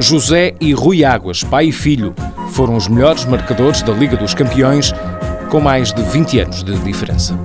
José e Rui Águas, pai e filho, foram os melhores marcadores da Liga dos Campeões, com mais de 20 anos de diferença.